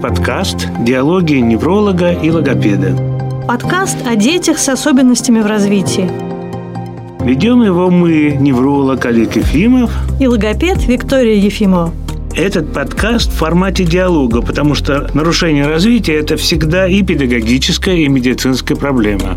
подкаст «Диалоги невролога и логопеда». Подкаст о детях с особенностями в развитии. Ведем его мы, невролог Олег Ефимов и логопед Виктория Ефимова. Этот подкаст в формате диалога, потому что нарушение развития – это всегда и педагогическая, и медицинская проблема.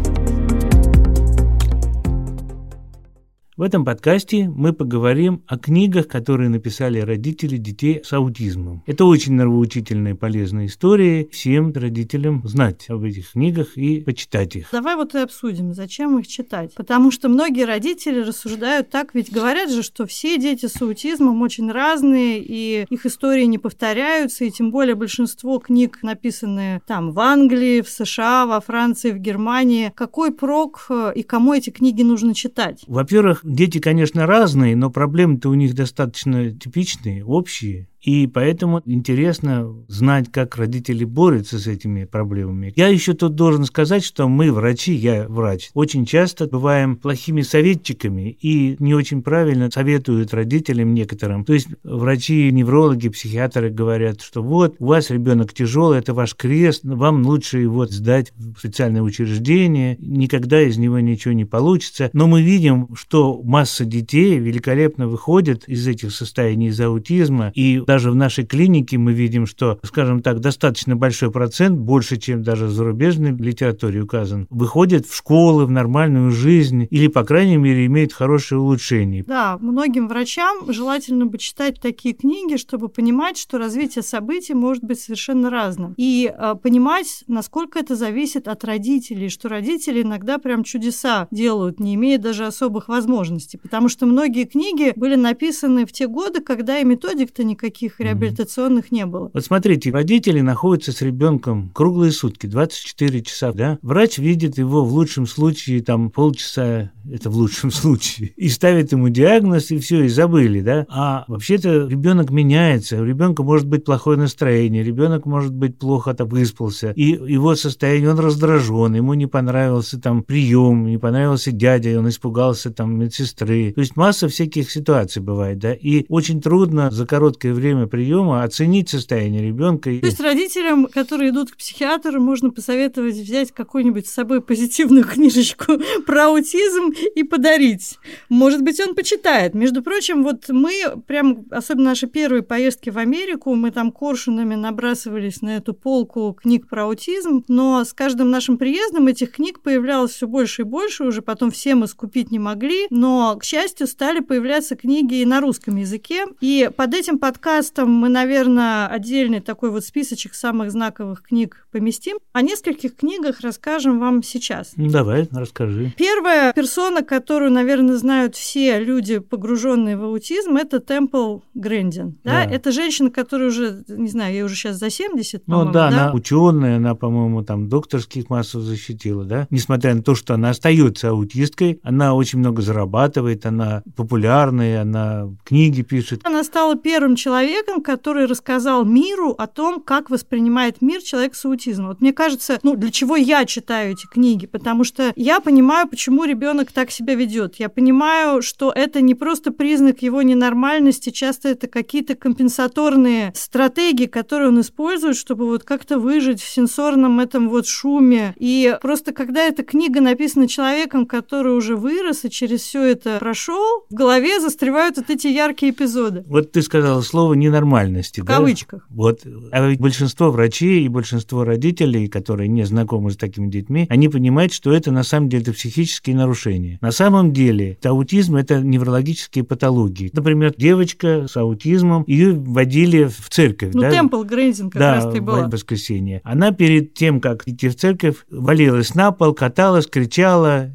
В этом подкасте мы поговорим о книгах, которые написали родители детей с аутизмом. Это очень нравоучительные полезные истории. Всем родителям знать об этих книгах и почитать их. Давай вот и обсудим, зачем их читать. Потому что многие родители рассуждают так, ведь говорят же, что все дети с аутизмом очень разные, и их истории не повторяются, и тем более большинство книг написаны там в Англии, в США, во Франции, в Германии. Какой прок э, и кому эти книги нужно читать? Во-первых, Дети, конечно, разные, но проблемы-то у них достаточно типичные, общие. И поэтому интересно знать, как родители борются с этими проблемами. Я еще тут должен сказать, что мы, врачи, я врач, очень часто бываем плохими советчиками и не очень правильно советуют родителям некоторым. То есть врачи, неврологи, психиатры говорят, что вот, у вас ребенок тяжелый, это ваш крест, вам лучше его сдать в специальное учреждение, никогда из него ничего не получится. Но мы видим, что масса детей великолепно выходит из этих состояний из аутизма, и даже в нашей клинике мы видим, что, скажем так, достаточно большой процент, больше, чем даже в зарубежной литературе указан, выходит в школы, в нормальную жизнь или, по крайней мере, имеет хорошее улучшение. Да, многим врачам желательно бы читать такие книги, чтобы понимать, что развитие событий может быть совершенно разным. И э, понимать, насколько это зависит от родителей, что родители иногда прям чудеса делают, не имея даже особых возможностей. Потому что многие книги были написаны в те годы, когда и методик-то никаких никаких реабилитационных не было. Вот смотрите, родители находятся с ребенком круглые сутки, 24 часа, да? Врач видит его в лучшем случае там полчаса, это в лучшем случае, и ставит ему диагноз, и все, и забыли, да? А вообще-то ребенок меняется, у ребенка может быть плохое настроение, ребенок может быть плохо там выспался, и его состояние, он раздражен, ему не понравился там прием, не понравился дядя, он испугался там медсестры. То есть масса всяких ситуаций бывает, да? И очень трудно за короткое время время приема оценить состояние ребенка. То есть родителям, которые идут к психиатру, можно посоветовать взять какую-нибудь с собой позитивную книжечку про аутизм и подарить. Может быть, он почитает. Между прочим, вот мы прям, особенно наши первые поездки в Америку, мы там коршунами набрасывались на эту полку книг про аутизм, но с каждым нашим приездом этих книг появлялось все больше и больше, уже потом все мы скупить не могли, но, к счастью, стали появляться книги и на русском языке. И под этим подкастом подкастом мы, наверное, отдельный такой вот списочек самых знаковых книг поместим. О нескольких книгах расскажем вам сейчас. Ну, давай, расскажи. Первая персона, которую, наверное, знают все люди, погруженные в аутизм, это Темпл Грэндин. Да? да? Это женщина, которая уже, не знаю, ей уже сейчас за 70, Ну да, да, она ученая, она, по-моему, там докторских массов защитила, да? Несмотря на то, что она остается аутисткой, она очень много зарабатывает, она популярная, она книги пишет. Она стала первым человеком, человеком, который рассказал миру о том, как воспринимает мир человек с аутизмом. Вот мне кажется, ну, для чего я читаю эти книги? Потому что я понимаю, почему ребенок так себя ведет. Я понимаю, что это не просто признак его ненормальности, часто это какие-то компенсаторные стратегии, которые он использует, чтобы вот как-то выжить в сенсорном этом вот шуме. И просто когда эта книга написана человеком, который уже вырос и через все это прошел, в голове застревают вот эти яркие эпизоды. Вот ты сказала слово ненормальности. В да? кавычках. Вот. А ведь большинство врачей и большинство родителей, которые не знакомы с такими детьми, они понимают, что это на самом деле это психические нарушения. На самом деле аутизм – это неврологические патологии. Например, девочка с аутизмом, ее вводили в церковь. Ну, да? Темпл Грейзин как да, раз-то и была. в воскресенье. Она перед тем, как идти в церковь, валилась на пол, каталась, кричала,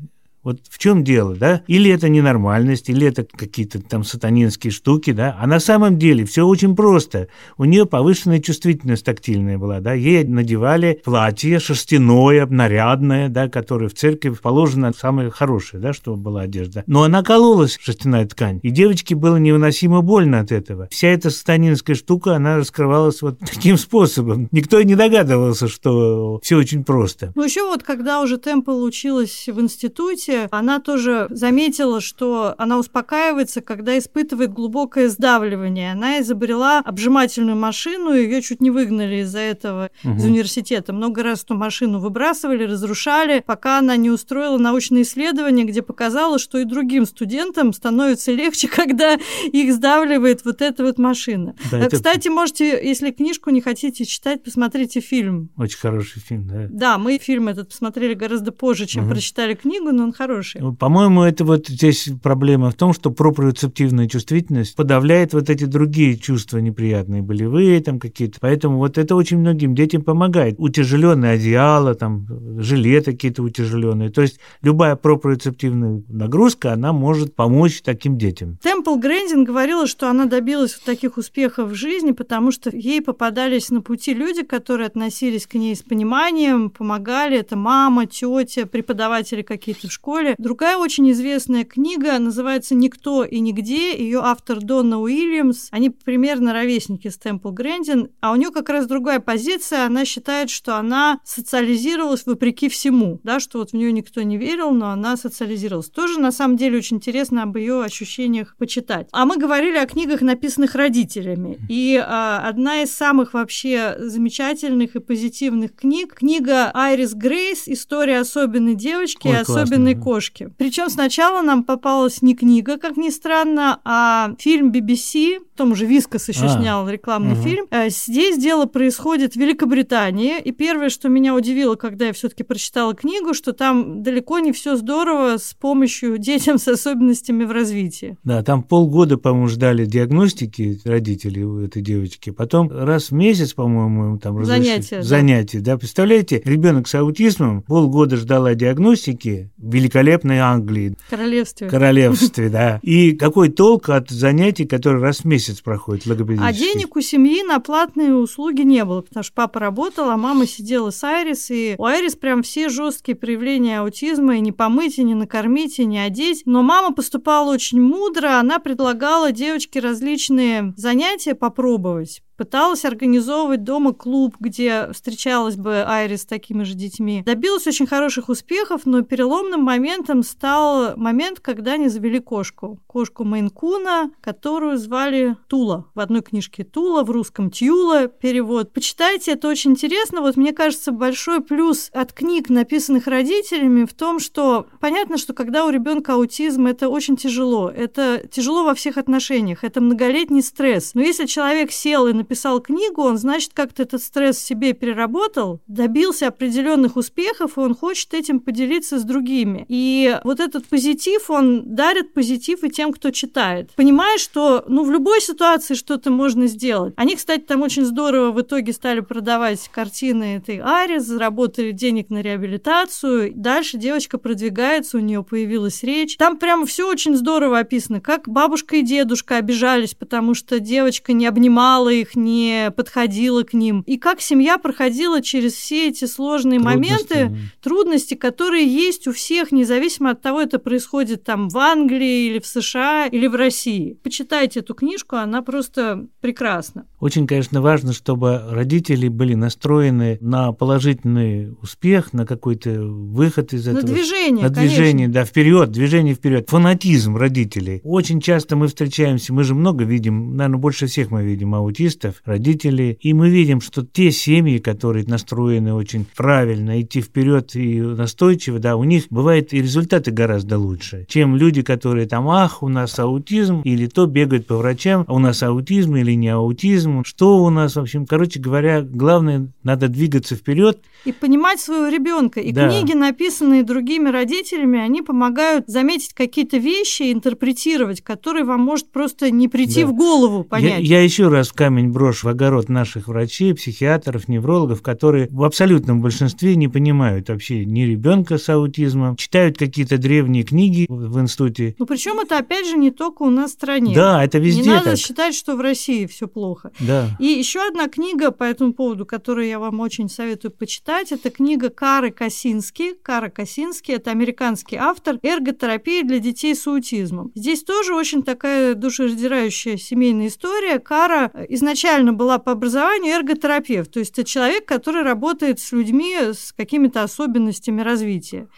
вот в чем дело, да? Или это ненормальность, или это какие-то там сатанинские штуки, да? А на самом деле все очень просто. У нее повышенная чувствительность тактильная была, да? Ей надевали платье шерстяное, нарядное, да, которое в церкви положено самое хорошее, да, чтобы была одежда. Но она кололась, шерстяная ткань, и девочке было невыносимо больно от этого. Вся эта сатанинская штука, она раскрывалась вот таким способом. Никто и не догадывался, что все очень просто. Ну, еще вот, когда уже Темпл училась в институте, работе она тоже заметила, что она успокаивается, когда испытывает глубокое сдавливание. Она изобрела обжимательную машину, ее чуть не выгнали из-за этого угу. из университета. Много раз эту машину выбрасывали, разрушали, пока она не устроила научное исследование, где показала, что и другим студентам становится легче, когда их сдавливает вот эта вот машина. Да, это... Кстати, можете, если книжку не хотите читать, посмотрите фильм. Очень хороший фильм, да. Да, мы фильм этот посмотрели гораздо позже, чем угу. прочитали книгу, но он хороший. Ну, по-моему, это вот здесь проблема в том, что проприоцептивная чувствительность подавляет вот эти другие чувства неприятные, болевые там какие-то. Поэтому вот это очень многим детям помогает. Утяжеленное одеяло, там, жилеты какие-то утяжеленные. То есть любая проприоцептивная нагрузка, она может помочь таким детям. Темпл Грэндин говорила, что она добилась таких успехов в жизни, потому что ей попадались на пути люди, которые относились к ней с пониманием, помогали. Это мама, тетя, преподаватели какие-то в школе. Другая очень известная книга называется «Никто и нигде». Ее автор Донна Уильямс. Они примерно ровесники с Темпл Грэндин, а у нее как раз другая позиция. Она считает, что она социализировалась вопреки всему, да, что вот в нее никто не верил, но она социализировалась. Тоже на самом деле очень интересно об ее ощущениях почитать. А мы говорили о книгах, написанных родителями. И а, одна из самых вообще замечательных и позитивных книг книга Айрис Грейс «История особенной девочки Ой, и особенной. Кошки». Причем сначала нам попалась не книга, как ни странно, а фильм BBC, том же Вискас еще а, снял рекламный угу. фильм. Э, здесь дело происходит в Великобритании, и первое, что меня удивило, когда я все-таки прочитала книгу, что там далеко не все здорово с помощью детям с особенностями в развитии. Да, там полгода, по-моему, ждали диагностики родителей у этой девочки, потом раз в месяц, по-моему, там занятия, занятия, да. да, представляете, ребенок с аутизмом полгода ждала диагностики в великолепной Англии, королевстве, королевстве, да, и какой толк от занятий, которые раз в месяц проходят логопедические? А денег у семьи на платные услуги не было, потому что папа работал, а мама сидела с Айрис, и у Айрис прям все жесткие проявления аутизма, и не помыть, и не накормить, и не одеть. Но мама поступала очень мудро, она предлагала девочке различные занятия попробовать пыталась организовывать дома клуб, где встречалась бы Айрис с такими же детьми. Добилась очень хороших успехов, но переломным моментом стал момент, когда они завели кошку. Кошку Мейнкуна, которую звали Тула. В одной книжке Тула, в русском Тюла перевод. Почитайте, это очень интересно. Вот мне кажется, большой плюс от книг, написанных родителями, в том, что понятно, что когда у ребенка аутизм, это очень тяжело. Это тяжело во всех отношениях. Это многолетний стресс. Но если человек сел и написал книгу, он, значит, как-то этот стресс себе переработал, добился определенных успехов, и он хочет этим поделиться с другими. И вот этот позитив, он дарит позитив и тем, кто читает. Понимаешь, что, ну, в любой ситуации что-то можно сделать. Они, кстати, там очень здорово в итоге стали продавать картины этой Ари, заработали денег на реабилитацию. Дальше девочка продвигается, у нее появилась речь. Там прямо все очень здорово описано, как бабушка и дедушка обижались, потому что девочка не обнимала их, не подходила к ним. И как семья проходила через все эти сложные трудности. моменты, трудности, которые есть у всех, независимо от того, это происходит там в Англии или в США или в России. Почитайте эту книжку, она просто прекрасна. Очень, конечно, важно, чтобы родители были настроены на положительный успех, на какой-то выход из этого. На движение, На движение, да, вперед, движение вперед. Фанатизм родителей. Очень часто мы встречаемся, мы же много видим, наверное, больше всех мы видим аутистов, родителей, и мы видим, что те семьи, которые настроены очень правильно, идти вперед и настойчиво, да, у них бывают и результаты гораздо лучше, чем люди, которые там, ах, у нас аутизм, или то бегают по врачам, а у нас аутизм или не аутизм, что у нас, в общем, короче говоря, главное, надо двигаться вперед. И понимать своего ребенка. И да. книги, написанные другими родителями, они помогают заметить какие-то вещи, интерпретировать, которые вам может просто не прийти да. в голову понять. Я, я еще раз в камень брошу в огород наших врачей, психиатров, неврологов, которые в абсолютном большинстве не понимают вообще ни ребенка с аутизмом, читают какие-то древние книги в институте. Ну, причем это опять же не только у нас в стране. Да, это везде. Не надо так. считать, что в России все плохо. Да. И еще одна книга по этому поводу, которую я вам очень советую почитать, это книга Кары Косински. Кара Косински – это американский автор «Эрготерапия для детей с аутизмом». Здесь тоже очень такая душераздирающая семейная история. Кара изначально была по образованию эрготерапевт, то есть это человек, который работает с людьми с какими-то особенностями развития.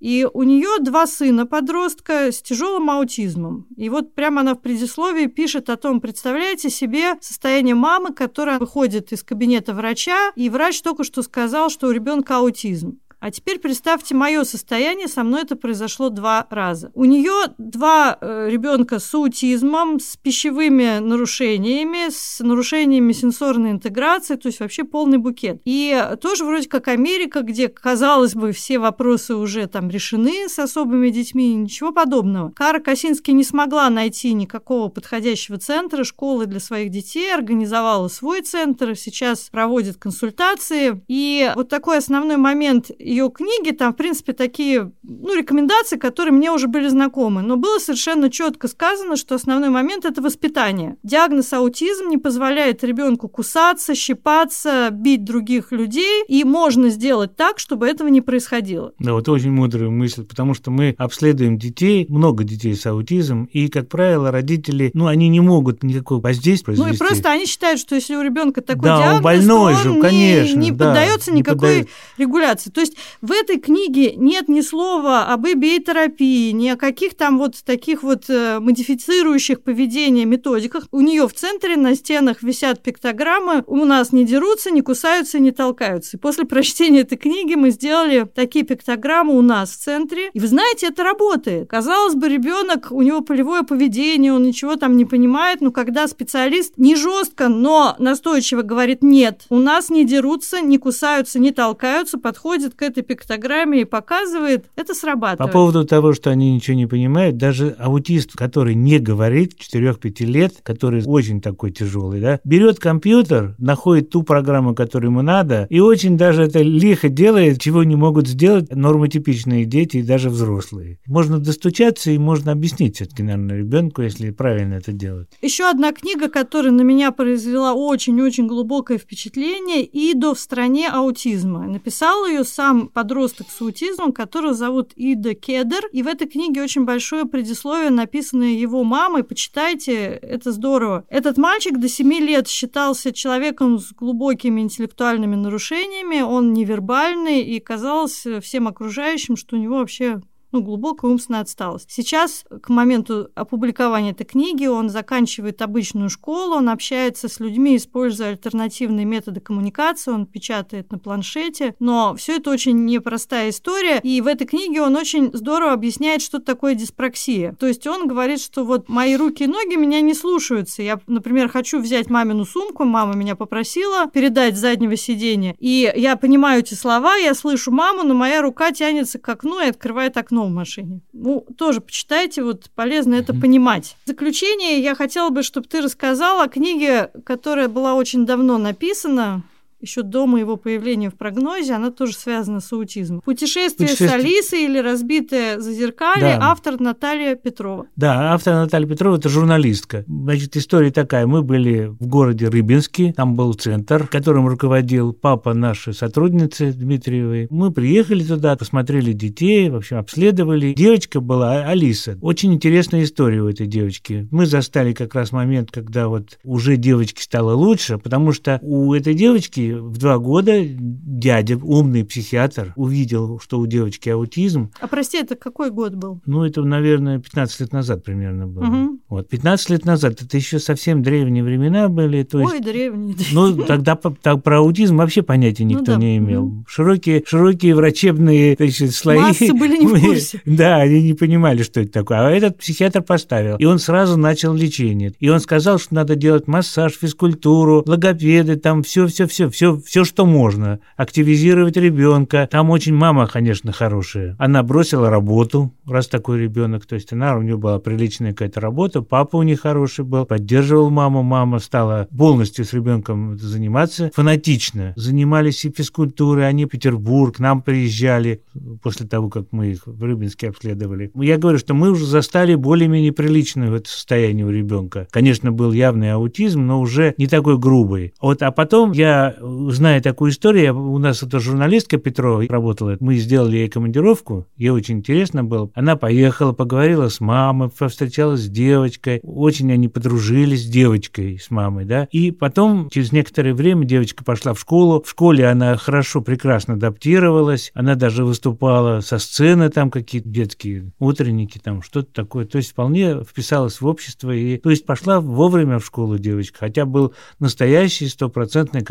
И у нее два сына подростка с тяжелым аутизмом. И вот прямо она в предисловии пишет о том, представляете себе состояние мамы, которая выходит из кабинета врача, и врач только что сказал, что у ребенка аутизм. А теперь представьте мое состояние, со мной это произошло два раза. У нее два э, ребенка с аутизмом, с пищевыми нарушениями, с нарушениями сенсорной интеграции, то есть вообще полный букет. И тоже вроде как Америка, где, казалось бы, все вопросы уже там решены с особыми детьми, ничего подобного. Кара Косинский не смогла найти никакого подходящего центра школы для своих детей, организовала свой центр, сейчас проводит консультации. И вот такой основной момент ее книги, там, в принципе, такие, ну, рекомендации, которые мне уже были знакомы. Но было совершенно четко сказано, что основной момент – это воспитание. Диагноз аутизм не позволяет ребенку кусаться, щипаться, бить других людей, и можно сделать так, чтобы этого не происходило. Да, вот очень мудрая мысль, потому что мы обследуем детей, много детей с аутизмом, и, как правило, родители, ну, они не могут никакого воздействия произвести. Ну, и просто они считают, что если у ребенка такой да, диагноз, больной то он же, не, конечно, не да, поддается не никакой поддается. регуляции. То есть в этой книге нет ни слова об эбитерапии, ни о каких там вот таких вот э, модифицирующих поведение методиках. У нее в центре на стенах висят пиктограммы «У нас не дерутся, не кусаются, не толкаются». И после прочтения этой книги мы сделали такие пиктограммы у нас в центре. И вы знаете, это работает. Казалось бы, ребенок, у него полевое поведение, он ничего там не понимает, но когда специалист не жестко, но настойчиво говорит «нет», у нас не дерутся, не кусаются, не толкаются, подходит к этой пиктограмме и показывает, это срабатывает. По поводу того, что они ничего не понимают, даже аутист, который не говорит, 4-5 лет, который очень такой тяжелый, да, берет компьютер, находит ту программу, которую ему надо, и очень даже это лихо делает, чего не могут сделать нормотипичные дети и даже взрослые. Можно достучаться и можно объяснить все-таки, наверное, ребенку, если правильно это делать. Еще одна книга, которая на меня произвела очень-очень глубокое впечатление, «Идо в стране аутизма». Написал ее сам подросток с аутизмом, которого зовут Ида Кедер. И в этой книге очень большое предисловие, написанное его мамой. Почитайте, это здорово. Этот мальчик до 7 лет считался человеком с глубокими интеллектуальными нарушениями. Он невербальный и казалось всем окружающим, что у него вообще ну, глубокая умственная отсталость. Сейчас, к моменту опубликования этой книги, он заканчивает обычную школу, он общается с людьми, используя альтернативные методы коммуникации, он печатает на планшете, но все это очень непростая история, и в этой книге он очень здорово объясняет, что такое диспраксия. То есть он говорит, что вот мои руки и ноги меня не слушаются. Я, например, хочу взять мамину сумку, мама меня попросила передать с заднего сиденья, и я понимаю эти слова, я слышу маму, но моя рука тянется к окну и открывает окно в машине. Ну, тоже почитайте, вот полезно это понимать. В заключение я хотела бы, чтобы ты рассказал о книге, которая была очень давно написана, еще до моего появления в прогнозе, она тоже связана с аутизмом. «Путешествие, Путешествие. с Алисой» или «Разбитое зазеркалье», Да. автор Наталья Петрова. Да, автор Наталья Петрова – это журналистка. Значит, история такая. Мы были в городе Рыбинске, там был центр, которым руководил папа нашей сотрудницы Дмитриевой. Мы приехали туда, посмотрели детей, в общем, обследовали. Девочка была Алиса. Очень интересная история у этой девочки. Мы застали как раз момент, когда вот уже девочке стало лучше, потому что у этой девочки в два года дядя, умный психиатр, увидел, что у девочки аутизм, А прости, это какой год был? ну, это, наверное, 15 лет назад примерно было. Мгм. Вот, 15 лет назад, это еще совсем древние времена были, то есть... Ой, древний. Ну, тогда так, про аутизм вообще понятия никто Ну да, не имел. мгм. Широкие, широкие врачебные значит, слои. Массы были не в курсе. Да, они не понимали, что это такое. А этот психиатр поставил. И он сразу начал лечение. И он сказал, что надо делать массаж, физкультуру, логопеды, там все, все, все, все, что можно. Активизировать ребенка. Там очень мама, конечно, хорошая. Она бросила работу, раз такой ребенок. То есть она, у нее была приличная какая-то работа. Папа у них хороший был, поддерживал маму. Мама стала полностью с ребенком заниматься фанатично. Занимались и физкультурой. Они в Петербург, к нам приезжали после того, как мы их в Рыбинске обследовали. Я говорю, что мы уже застали более-менее приличное состояние у ребенка. Конечно, был явный аутизм, но уже не такой грубый. Вот, а потом я зная такую историю, у нас эта журналистка Петрова работала, мы сделали ей командировку, ей очень интересно было. Она поехала, поговорила с мамой, повстречалась с девочкой, очень они подружились с девочкой, с мамой, да, и потом, через некоторое время, девочка пошла в школу, в школе она хорошо, прекрасно адаптировалась, она даже выступала со сцены, там какие-то детские утренники, там что-то такое, то есть вполне вписалась в общество, и, то есть пошла вовремя в школу девочка, хотя был настоящий стопроцентный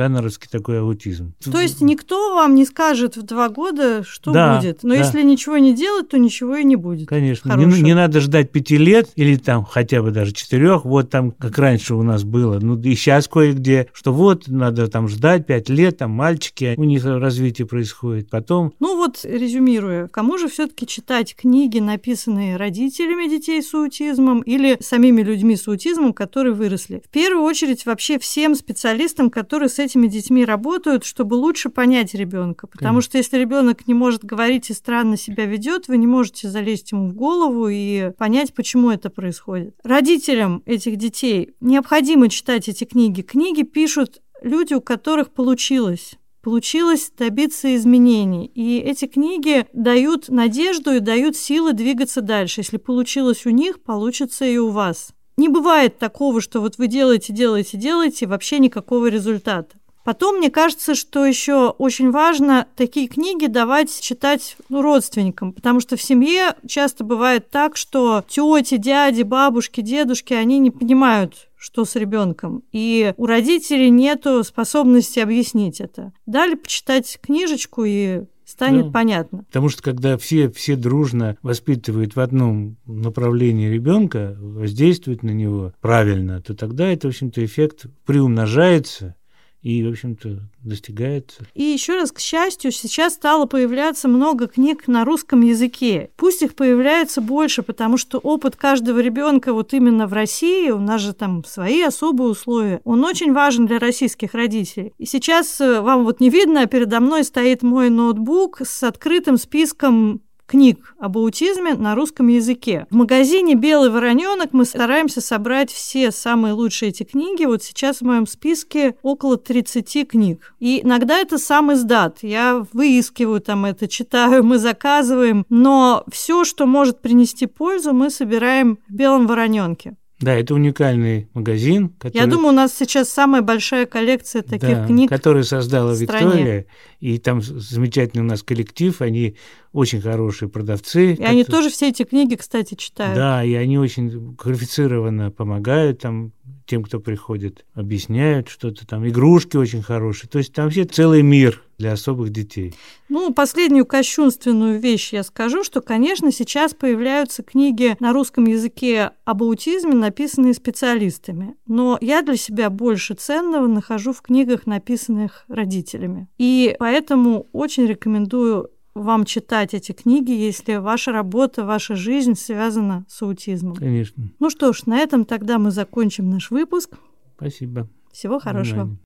каннеровский такой аутизм. То есть никто вам не скажет в два года, что да, будет. Но да. если ничего не делать, то ничего и не будет. Конечно. Не, не надо ждать пяти лет или там хотя бы даже четырех. Вот там, как раньше у нас было. Ну и сейчас кое-где, что вот надо там ждать пять лет, там мальчики, у них развитие происходит. Потом... Ну вот, резюмируя, кому же все-таки читать книги, написанные родителями детей с аутизмом или самими людьми с аутизмом, которые выросли? В первую очередь вообще всем специалистам, которые с этими детьми работают, чтобы лучше понять ребенка. Потому Конечно. что если ребенок не может говорить и странно себя ведет, вы не можете залезть ему в голову и понять, почему это происходит. Родителям этих детей необходимо читать эти книги. Книги пишут люди, у которых получилось получилось добиться изменений. И эти книги дают надежду и дают силы двигаться дальше. Если получилось у них, получится и у вас. Не бывает такого, что вот вы делаете, делаете, делаете, вообще никакого результата. Потом, мне кажется, что еще очень важно такие книги давать читать ну, родственникам, потому что в семье часто бывает так, что тети, дяди, бабушки, дедушки, они не понимают, что с ребенком. И у родителей нет способности объяснить это. Дали почитать книжечку и станет да. понятно. Потому что когда все, все дружно воспитывают в одном направлении ребенка, воздействуют на него правильно, то тогда это, в общем-то, эффект приумножается, и, в общем-то, достигается. И еще раз, к счастью, сейчас стало появляться много книг на русском языке. Пусть их появляется больше, потому что опыт каждого ребенка вот именно в России, у нас же там свои особые условия, он очень важен для российских родителей. И сейчас э, вам вот не видно, а передо мной стоит мой ноутбук с открытым списком книг об аутизме на русском языке. В магазине «Белый вороненок» мы стараемся собрать все самые лучшие эти книги. Вот сейчас в моем списке около 30 книг. И иногда это сам издат. Я выискиваю там это, читаю, мы заказываем. Но все, что может принести пользу, мы собираем в «Белом вороненке». Да, это уникальный магазин. Который... Я думаю, у нас сейчас самая большая коллекция таких да, книг. Который создала Виктория. И там замечательный у нас коллектив. Они очень хорошие продавцы. И они тоже все эти книги, кстати, читают. Да, и они очень квалифицированно помогают там тем, кто приходит, объясняют что-то там. Игрушки очень хорошие. То есть там все целый мир для особых детей. Ну, последнюю кощунственную вещь я скажу, что, конечно, сейчас появляются книги на русском языке об аутизме, написанные специалистами. Но я для себя больше ценного нахожу в книгах, написанных родителями. И поэтому очень рекомендую вам читать эти книги, если ваша работа, ваша жизнь связана с аутизмом. Конечно. Ну что ж, на этом тогда мы закончим наш выпуск. Спасибо. Всего хорошего.